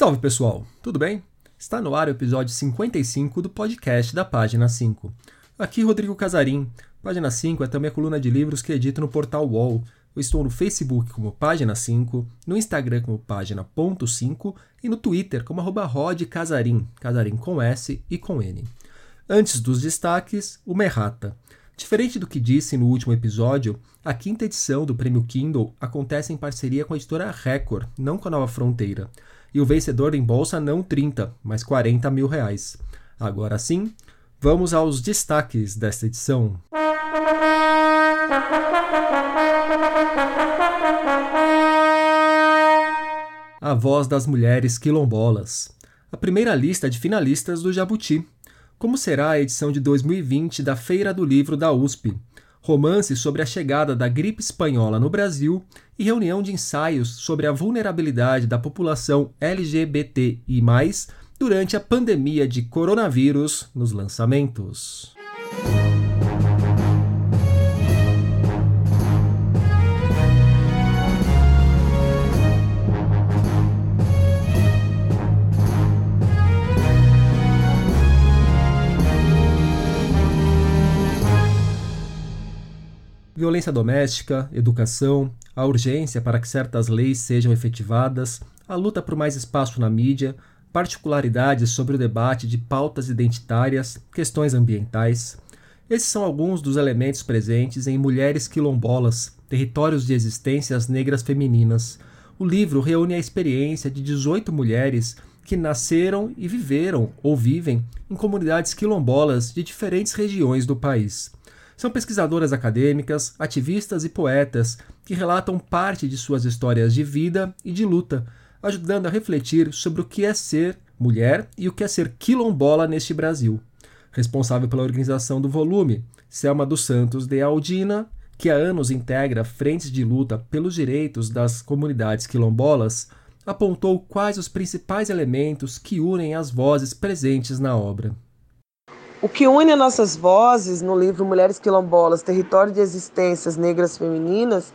Salve pessoal, tudo bem? Está no ar o episódio 55 do podcast da Página 5. Aqui Rodrigo Casarim. Página 5 é também a coluna de livros que edito no portal UOL. Eu estou no Facebook como Página 5, no Instagram como Página.5 e no Twitter como arroba Rod Casarim, Casarim com S e com N. Antes dos destaques, o Merrata. Diferente do que disse no último episódio, a quinta edição do Prêmio Kindle acontece em parceria com a editora Record, não com a Nova Fronteira. E o vencedor em bolsa não 30, mas 40 mil reais. Agora sim, vamos aos destaques desta edição. A voz das mulheres quilombolas. A primeira lista de finalistas do Jabuti, como será a edição de 2020 da Feira do Livro da USP, romance sobre a chegada da gripe espanhola no Brasil e reunião de ensaios sobre a vulnerabilidade da população LGBTI, durante a pandemia de coronavírus nos lançamentos. Violência doméstica, educação, a urgência para que certas leis sejam efetivadas, a luta por mais espaço na mídia, particularidades sobre o debate de pautas identitárias, questões ambientais. Esses são alguns dos elementos presentes em Mulheres Quilombolas, Territórios de Existências Negras Femininas. O livro reúne a experiência de 18 mulheres que nasceram e viveram ou vivem em comunidades quilombolas de diferentes regiões do país. São pesquisadoras acadêmicas, ativistas e poetas que relatam parte de suas histórias de vida e de luta, ajudando a refletir sobre o que é ser mulher e o que é ser quilombola neste Brasil. Responsável pela organização do volume, Selma dos Santos de Aldina, que há anos integra frentes de luta pelos direitos das comunidades quilombolas, apontou quais os principais elementos que unem as vozes presentes na obra. O que une nossas vozes no livro Mulheres Quilombolas, Território de Existências Negras Femininas,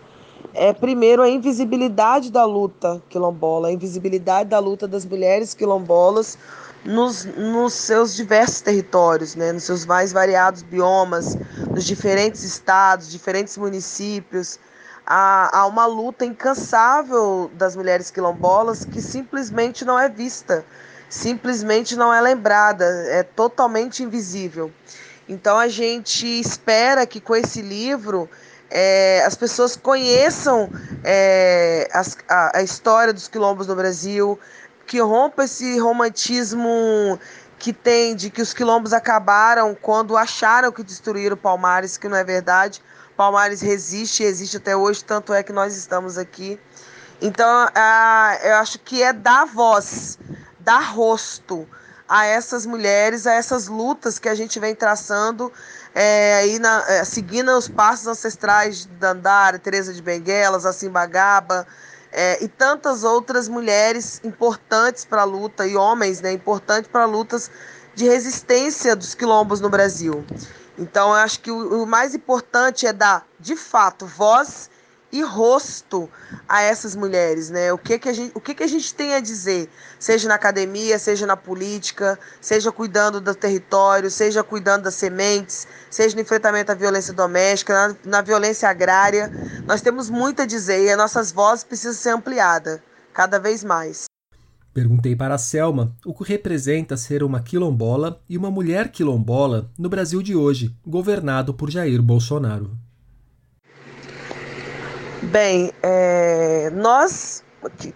é primeiro a invisibilidade da luta quilombola, a invisibilidade da luta das mulheres quilombolas nos, nos seus diversos territórios, né, nos seus mais variados biomas, nos diferentes estados, diferentes municípios. Há, há uma luta incansável das mulheres quilombolas que simplesmente não é vista simplesmente não é lembrada, é totalmente invisível. Então a gente espera que com esse livro é, as pessoas conheçam é, as, a, a, história dos quilombos no Brasil, que rompa esse romantismo que tem de que os quilombos acabaram quando acharam que destruíram Palmares, que não é verdade. Palmares resiste existe até hoje, tanto é que nós estamos aqui. Então, eu acho que é dar voz dar rosto a essas mulheres, a essas lutas que a gente vem traçando, é, aí na, é, seguindo os passos ancestrais da Dandara, Teresa de Benguelas, Assim Bagaba, é, e tantas outras mulheres importantes para a luta, e homens né, importantes para lutas de resistência dos quilombos no Brasil. Então, eu acho que o, o mais importante é dar, de fato, voz e rosto a essas mulheres, né? O que que a gente, o que que a gente tem a dizer, seja na academia, seja na política, seja cuidando do território, seja cuidando das sementes, seja no enfrentamento à violência doméstica, na, na violência agrária, nós temos muito a dizer e as nossas vozes precisam ser ampliadas cada vez mais. Perguntei para a Selma o que representa ser uma quilombola e uma mulher quilombola no Brasil de hoje, governado por Jair Bolsonaro. Bem, é, nós,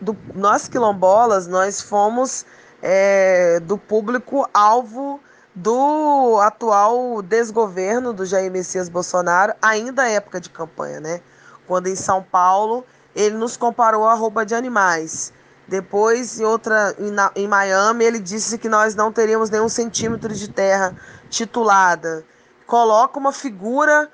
do, nós quilombolas, nós fomos é, do público-alvo do atual desgoverno do Jair Messias Bolsonaro, ainda à época de campanha, né? Quando em São Paulo ele nos comparou a roupa de animais. Depois, em outra, em, em Miami, ele disse que nós não teríamos nenhum centímetro de terra titulada. Coloca uma figura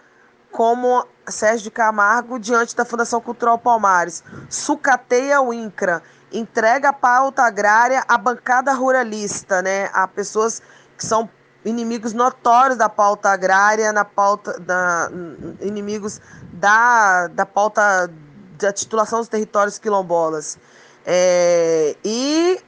como Sérgio Camargo diante da Fundação Cultural Palmares. Sucateia o INCRA, entrega a pauta agrária à bancada ruralista, né? A pessoas que são inimigos notórios da pauta agrária, na pauta da inimigos da, da pauta da titulação dos territórios quilombolas. É, e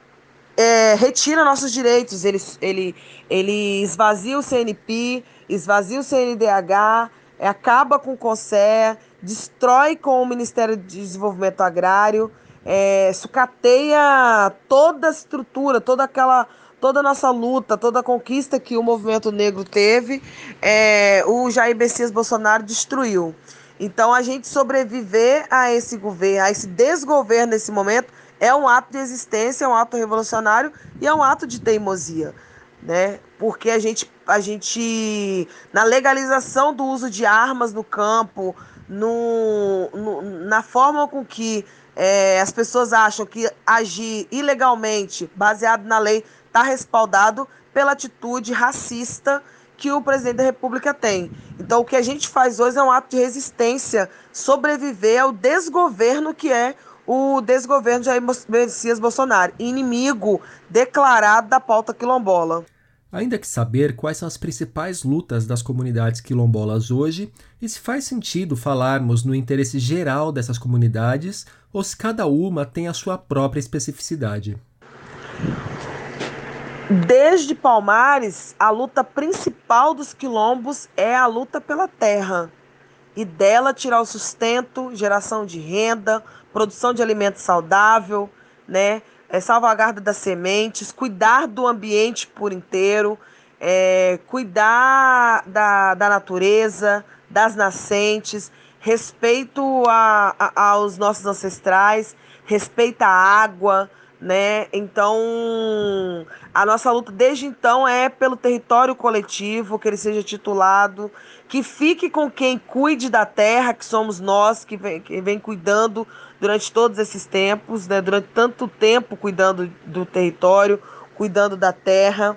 é, retira nossos direitos, ele, ele, ele esvazia o CNP, esvazia o CNDH, acaba com o CONSER, destrói com o Ministério de Desenvolvimento Agrário, é, sucateia toda a estrutura, toda aquela toda a nossa luta, toda a conquista que o movimento negro teve, é, o Jair Messias Bolsonaro destruiu. Então, a gente sobreviver a esse governo, a esse desgoverno nesse momento, é um ato de existência, é um ato revolucionário e é um ato de teimosia, né? Porque a gente, a gente na legalização do uso de armas no campo, no, no na forma com que é, as pessoas acham que agir ilegalmente, baseado na lei, está respaldado pela atitude racista que o presidente da República tem. Então, o que a gente faz hoje é um ato de resistência, sobreviver ao desgoverno que é o desgoverno de Jair Messias Bolsonaro, inimigo declarado da pauta quilombola. Ainda que saber quais são as principais lutas das comunidades quilombolas hoje e se faz sentido falarmos no interesse geral dessas comunidades ou se cada uma tem a sua própria especificidade. Desde Palmares, a luta principal dos quilombos é a luta pela terra e dela tirar o sustento, geração de renda, produção de alimento saudável, né? É, salvaguarda das sementes, cuidar do ambiente por inteiro, é, cuidar da, da natureza, das nascentes, respeito a, a, aos nossos ancestrais, respeito à água, né? Então, a nossa luta desde então é pelo território coletivo, que ele seja titulado, que fique com quem cuide da terra, que somos nós, que vem, que vem cuidando durante todos esses tempos, né? durante tanto tempo cuidando do território, cuidando da terra.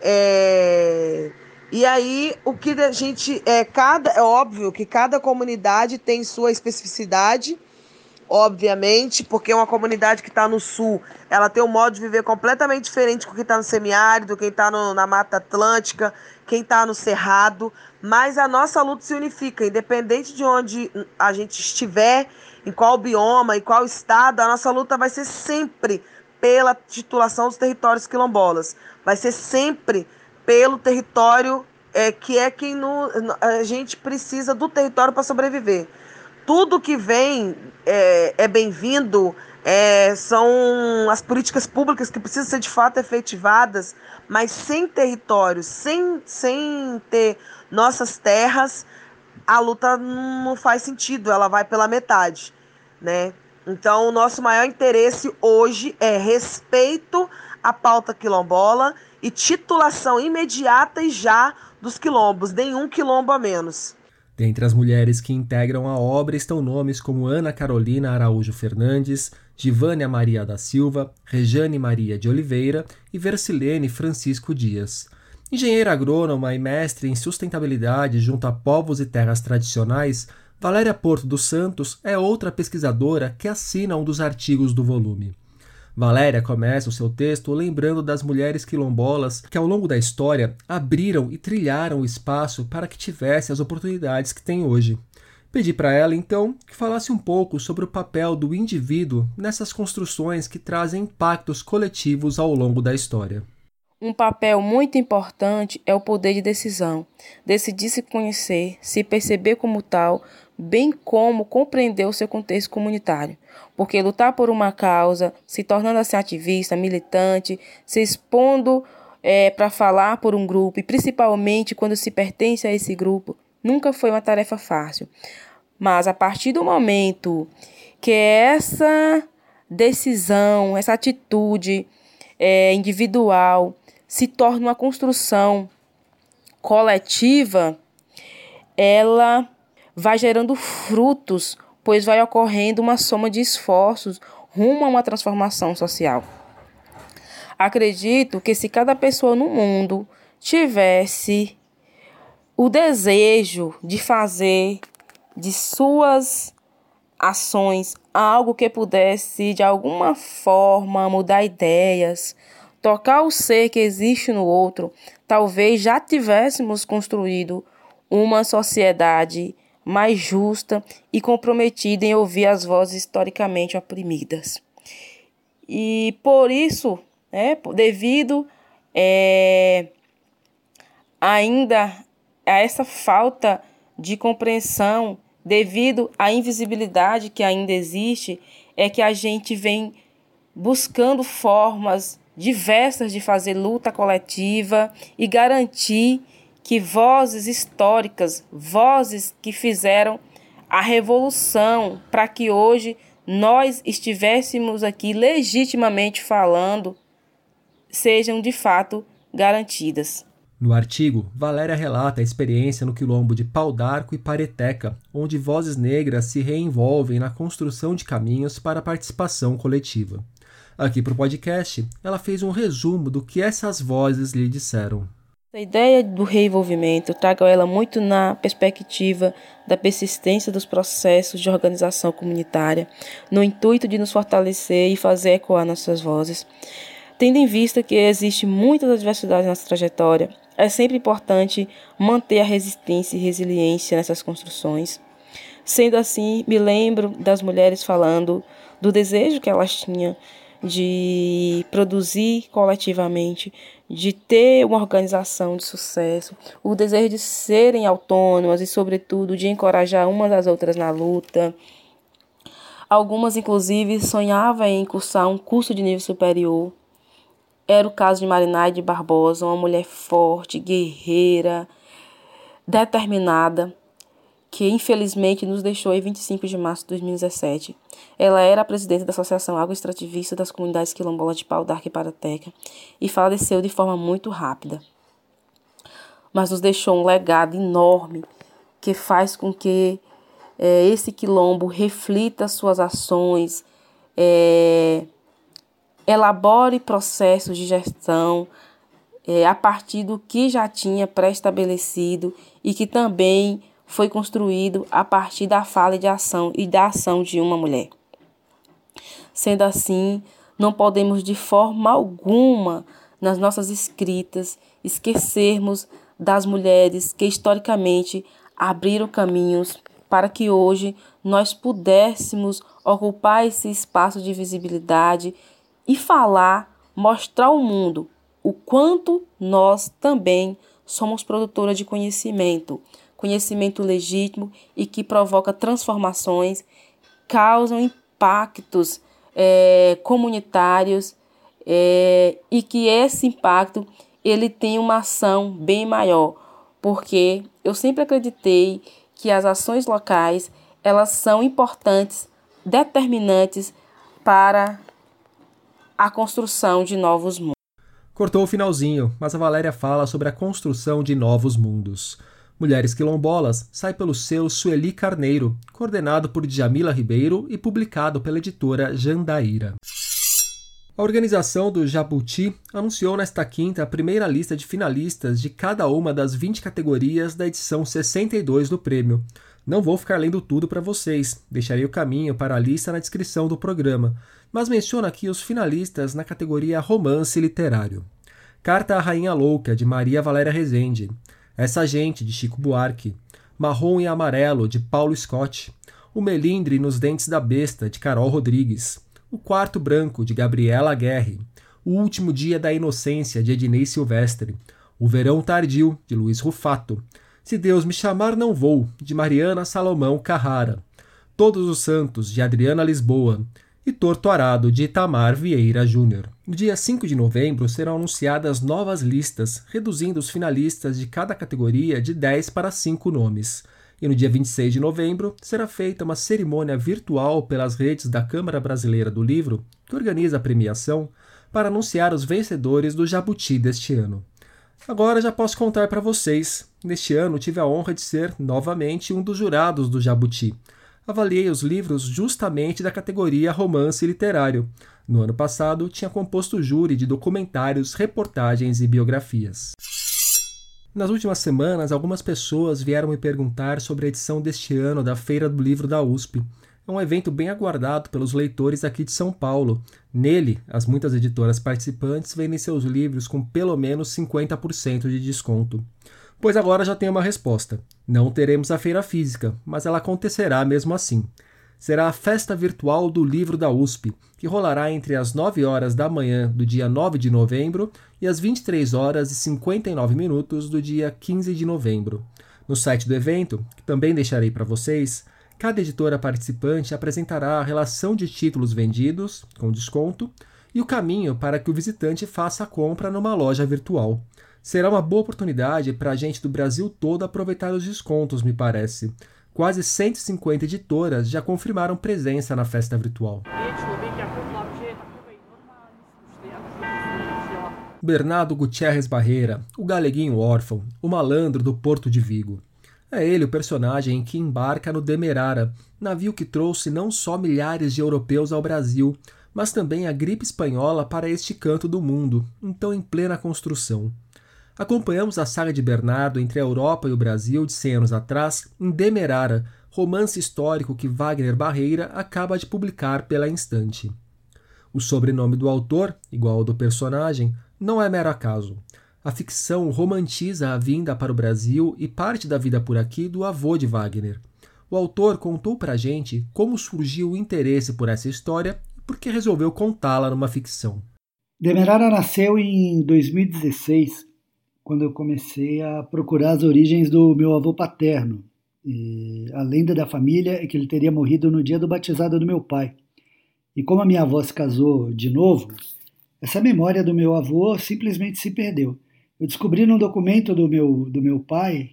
É... E aí, o que a gente. É, cada, é óbvio que cada comunidade tem sua especificidade obviamente, porque uma comunidade que está no sul, ela tem um modo de viver completamente diferente do que está no semiárido, quem está na Mata Atlântica, quem está no Cerrado, mas a nossa luta se unifica, independente de onde a gente estiver, em qual bioma, em qual estado, a nossa luta vai ser sempre pela titulação dos territórios quilombolas, vai ser sempre pelo território é, que é quem no, a gente precisa do território para sobreviver. Tudo que vem é, é bem-vindo, é, são as políticas públicas que precisam ser de fato efetivadas, mas sem território, sem, sem ter nossas terras, a luta não faz sentido, ela vai pela metade, né? Então, o nosso maior interesse hoje é respeito à pauta quilombola e titulação imediata e já dos quilombos, nenhum quilombo a menos. Dentre as mulheres que integram a obra estão nomes como Ana Carolina Araújo Fernandes, Givânia Maria da Silva, Rejane Maria de Oliveira e Versilene Francisco Dias. Engenheira agrônoma e mestre em sustentabilidade junto a povos e terras tradicionais, Valéria Porto dos Santos é outra pesquisadora que assina um dos artigos do volume. Valéria começa o seu texto lembrando das mulheres quilombolas que, ao longo da história, abriram e trilharam o espaço para que tivesse as oportunidades que tem hoje. Pedi para ela, então, que falasse um pouco sobre o papel do indivíduo nessas construções que trazem impactos coletivos ao longo da história. Um papel muito importante é o poder de decisão. Decidir se conhecer, se perceber como tal, bem como compreender o seu contexto comunitário. Porque lutar por uma causa, se tornando assim ativista, militante, se expondo é, para falar por um grupo, e principalmente quando se pertence a esse grupo, nunca foi uma tarefa fácil. Mas a partir do momento que essa decisão, essa atitude é, individual se torna uma construção coletiva, ela vai gerando frutos, pois vai ocorrendo uma soma de esforços rumo a uma transformação social. Acredito que se cada pessoa no mundo tivesse o desejo de fazer de suas ações algo que pudesse de alguma forma mudar ideias, tocar o ser que existe no outro, talvez já tivéssemos construído uma sociedade mais justa e comprometida em ouvir as vozes historicamente oprimidas. E por isso né, devido é, ainda a essa falta de compreensão, devido à invisibilidade que ainda existe, é que a gente vem buscando formas diversas de fazer luta coletiva e garantir que vozes históricas, vozes que fizeram a revolução para que hoje nós estivéssemos aqui legitimamente falando, sejam de fato garantidas. No artigo, Valéria relata a experiência no quilombo de Pau d'Arco e Pareteca, onde vozes negras se reenvolvem na construção de caminhos para a participação coletiva. Aqui para o podcast, ela fez um resumo do que essas vozes lhe disseram. A ideia do reenvolvimento trago ela muito na perspectiva da persistência dos processos de organização comunitária, no intuito de nos fortalecer e fazer ecoar nossas vozes. Tendo em vista que existe muitas adversidades nessa trajetória, é sempre importante manter a resistência e resiliência nessas construções. Sendo assim, me lembro das mulheres falando do desejo que elas tinham de produzir coletivamente, de ter uma organização de sucesso, o desejo de serem autônomas e, sobretudo, de encorajar umas às outras na luta. Algumas, inclusive, sonhavam em cursar um curso de nível superior. Era o caso de Marinaide Barbosa, uma mulher forte, guerreira, determinada, que infelizmente nos deixou em 25 de março de 2017. Ela era a presidente da Associação Água Extrativista das Comunidades Quilombolas de Pau e Parateca e faleceu de forma muito rápida. Mas nos deixou um legado enorme que faz com que é, esse quilombo reflita suas ações, é, elabore processos de gestão é, a partir do que já tinha pré-estabelecido e que também foi construído a partir da fala de ação e da ação de uma mulher. Sendo assim, não podemos de forma alguma, nas nossas escritas, esquecermos das mulheres que historicamente abriram caminhos para que hoje nós pudéssemos ocupar esse espaço de visibilidade e falar, mostrar ao mundo o quanto nós também somos produtora de conhecimento, conhecimento legítimo e que provoca transformações, causam impactos é, comunitários é, e que esse impacto ele tem uma ação bem maior, porque eu sempre acreditei que as ações locais elas são importantes, determinantes para a construção de novos mundos. Cortou o finalzinho, mas a Valéria fala sobre a construção de novos mundos. Mulheres Quilombolas sai pelo seu Sueli Carneiro, coordenado por Djamila Ribeiro e publicado pela editora Jandaíra. A organização do Jabuti anunciou nesta quinta a primeira lista de finalistas de cada uma das 20 categorias da edição 62 do prêmio. Não vou ficar lendo tudo para vocês, deixarei o caminho para a lista na descrição do programa, mas menciono aqui os finalistas na categoria Romance Literário. Carta à Rainha Louca, de Maria Valéria Rezende. Essa Gente, de Chico Buarque, Marrom e Amarelo, de Paulo Scott, O Melindre nos Dentes da Besta, de Carol Rodrigues, O Quarto Branco, de Gabriela Guerre, O Último Dia da Inocência, de Ednei Silvestre, O Verão Tardio, de Luiz Rufato, Se Deus Me Chamar Não Vou, de Mariana Salomão Carrara, Todos os Santos, de Adriana Lisboa, e Torto Arado, de Itamar Vieira Júnior. No dia 5 de novembro serão anunciadas novas listas, reduzindo os finalistas de cada categoria de 10 para 5 nomes. E no dia 26 de novembro será feita uma cerimônia virtual pelas redes da Câmara Brasileira do Livro, que organiza a premiação, para anunciar os vencedores do Jabuti deste ano. Agora já posso contar para vocês. Neste ano tive a honra de ser novamente um dos jurados do Jabuti avaliei os livros justamente da categoria romance literário. No ano passado, tinha composto júri de documentários, reportagens e biografias. Nas últimas semanas, algumas pessoas vieram me perguntar sobre a edição deste ano da Feira do Livro da USP. É um evento bem aguardado pelos leitores aqui de São Paulo. Nele, as muitas editoras participantes vendem seus livros com pelo menos 50% de desconto. Pois agora já tenho uma resposta. Não teremos a feira física, mas ela acontecerá mesmo assim. será a festa virtual do livro da USP, que rolará entre as 9 horas da manhã do dia 9 de novembro e as 23 horas e 59 minutos do dia 15 de novembro. No site do evento, que também deixarei para vocês, cada editora participante apresentará a relação de títulos vendidos, com desconto, e o caminho para que o visitante faça a compra numa loja virtual. Será uma boa oportunidade para a gente do Brasil todo aproveitar os descontos, me parece. Quase 150 editoras já confirmaram presença na festa virtual. Bernardo Gutierrez Barreira, o galeguinho órfão, o malandro do Porto de Vigo. É ele o personagem que embarca no Demerara, navio que trouxe não só milhares de europeus ao Brasil, mas também a gripe espanhola para este canto do mundo, então em plena construção. Acompanhamos a saga de Bernardo entre a Europa e o Brasil de 100 anos atrás em Demerara, romance histórico que Wagner Barreira acaba de publicar pela Instante. O sobrenome do autor, igual ao do personagem, não é mero acaso. A ficção romantiza a vinda para o Brasil e parte da vida por aqui do avô de Wagner. O autor contou para a gente como surgiu o interesse por essa história e por que resolveu contá-la numa ficção. Demerara nasceu em 2016, quando eu comecei a procurar as origens do meu avô paterno. E a lenda da família é que ele teria morrido no dia do batizado do meu pai. E como a minha avó se casou de novo, essa memória do meu avô simplesmente se perdeu. Eu descobri num documento do meu, do meu pai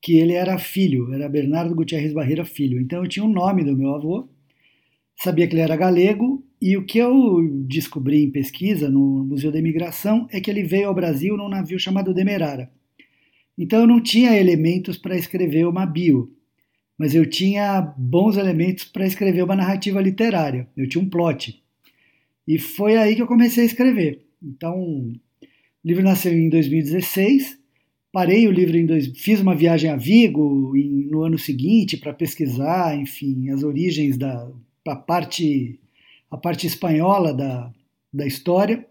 que ele era filho, era Bernardo Gutierrez Barreira Filho. Então eu tinha o um nome do meu avô, sabia que ele era galego, e o que eu descobri em pesquisa no Museu da Imigração é que ele veio ao Brasil num navio chamado Demerara. Então eu não tinha elementos para escrever uma bio, mas eu tinha bons elementos para escrever uma narrativa literária. Eu tinha um plot. E foi aí que eu comecei a escrever. Então, o livro nasceu em 2016. Parei o livro em dois, fiz uma viagem a Vigo em, no ano seguinte para pesquisar, enfim, as origens da parte a parte espanhola da, da história.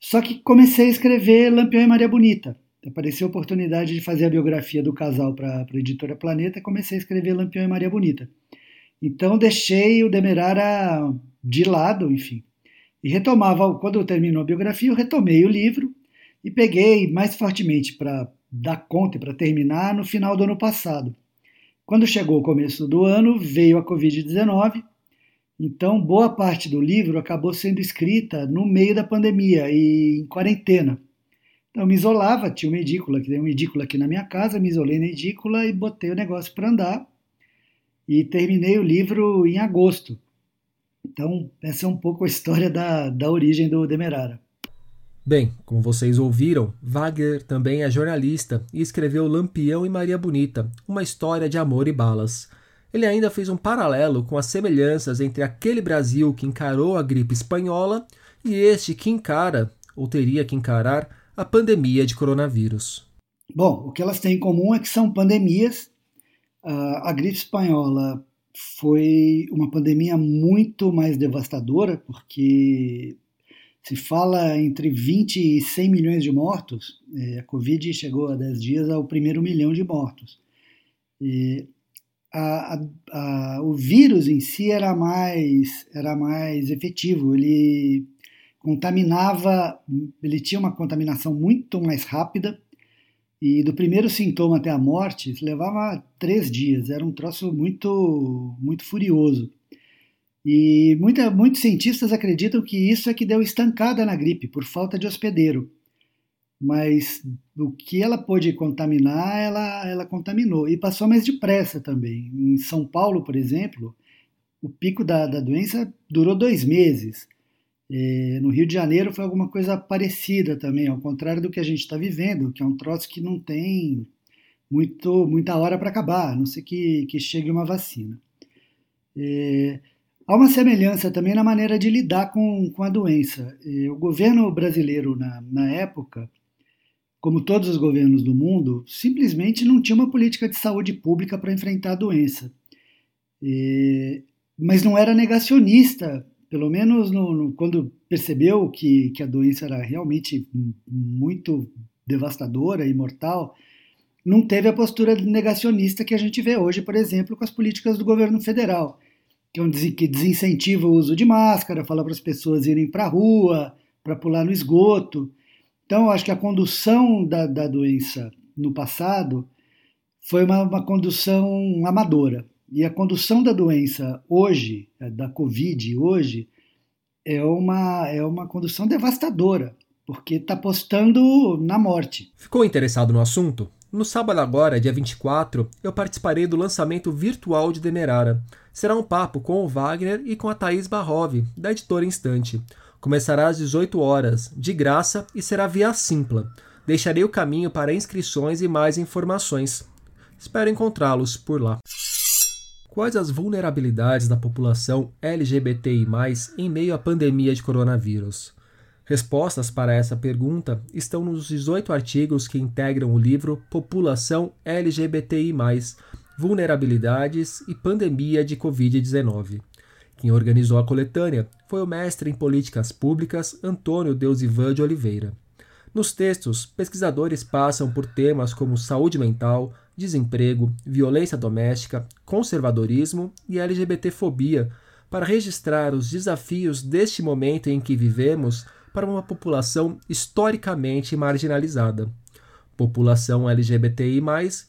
Só que comecei a escrever Lampião e Maria Bonita. Apareceu a oportunidade de fazer a biografia do casal para a editora Planeta comecei a escrever Lampião e Maria Bonita. Então deixei o Demerara de lado, enfim, e retomava, quando eu terminou a biografia, eu retomei o livro e peguei mais fortemente para dar conta e para terminar no final do ano passado. Quando chegou o começo do ano, veio a Covid-19, então boa parte do livro acabou sendo escrita no meio da pandemia e em quarentena. Então eu me isolava, tinha uma edícula, que tem uma edícula aqui na minha casa, me isolei na edícula e botei o negócio para andar. E terminei o livro em agosto. Então, essa é um pouco a história da, da origem do Demerara. Bem, como vocês ouviram, Wagner também é jornalista e escreveu Lampião e Maria Bonita, uma história de amor e balas. Ele ainda fez um paralelo com as semelhanças entre aquele Brasil que encarou a gripe espanhola e este que encara, ou teria que encarar, a pandemia de coronavírus. Bom, o que elas têm em comum é que são pandemias. A gripe espanhola foi uma pandemia muito mais devastadora, porque se fala entre 20 e 100 milhões de mortos. É, a Covid chegou há 10 dias ao primeiro milhão de mortos. E a, a, a, o vírus em si era mais, era mais efetivo, ele contaminava, ele tinha uma contaminação muito mais rápida e do primeiro sintoma até a morte levava três dias. Era um troço muito, muito furioso. E muita, muitos cientistas acreditam que isso é que deu estancada na gripe, por falta de hospedeiro. Mas o que ela pôde contaminar, ela, ela contaminou. E passou mais depressa também. Em São Paulo, por exemplo, o pico da, da doença durou dois meses. É, no Rio de Janeiro foi alguma coisa parecida também, ao contrário do que a gente está vivendo, que é um troço que não tem muito, muita hora para acabar, a não ser que, que chegue uma vacina. É, há uma semelhança também na maneira de lidar com, com a doença. É, o governo brasileiro, na, na época, como todos os governos do mundo, simplesmente não tinha uma política de saúde pública para enfrentar a doença. É, mas não era negacionista pelo menos no, no, quando percebeu que, que a doença era realmente muito devastadora e mortal, não teve a postura negacionista que a gente vê hoje, por exemplo, com as políticas do governo federal. que, é um, que desincentiva o uso de máscara, fala para as pessoas irem para a rua, para pular no esgoto. Então, acho que a condução da, da doença no passado foi uma, uma condução amadora. E a condução da doença hoje, da Covid hoje, é uma, é uma condução devastadora, porque está apostando na morte. Ficou interessado no assunto? No sábado agora, dia 24, eu participarei do lançamento virtual de Demerara. Será um papo com o Wagner e com a Thaís Barrov, da editora Instante. Começará às 18 horas, de graça e será via Simpla. Deixarei o caminho para inscrições e mais informações. Espero encontrá-los por lá. Quais as vulnerabilidades da população LGBTI, em meio à pandemia de coronavírus? Respostas para essa pergunta estão nos 18 artigos que integram o livro População LGBTI, Vulnerabilidades e Pandemia de Covid-19. Quem organizou a coletânea foi o mestre em políticas públicas Antônio Deusivan de Oliveira. Nos textos, pesquisadores passam por temas como saúde mental, desemprego, violência doméstica, conservadorismo e LGBTfobia para registrar os desafios deste momento em que vivemos para uma população historicamente marginalizada. População LGBTI,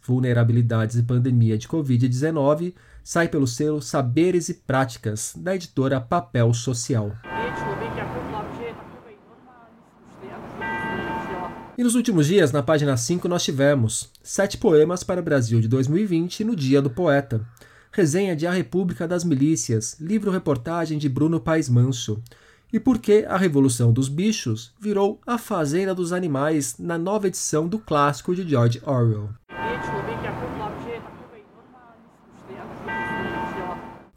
vulnerabilidades e pandemia de Covid-19 sai pelo selo Saberes e Práticas, da editora Papel Social. E nos últimos dias, na página 5, nós tivemos Sete Poemas para o Brasil de 2020 no Dia do Poeta. Resenha de A República das Milícias, livro-reportagem de Bruno Paes Manso. E por que a Revolução dos Bichos virou A Fazenda dos Animais na nova edição do clássico de George Orwell.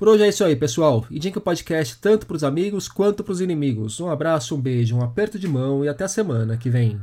Por hoje é isso aí, pessoal. Indique o podcast tanto para os amigos quanto para os inimigos. Um abraço, um beijo, um aperto de mão e até a semana que vem.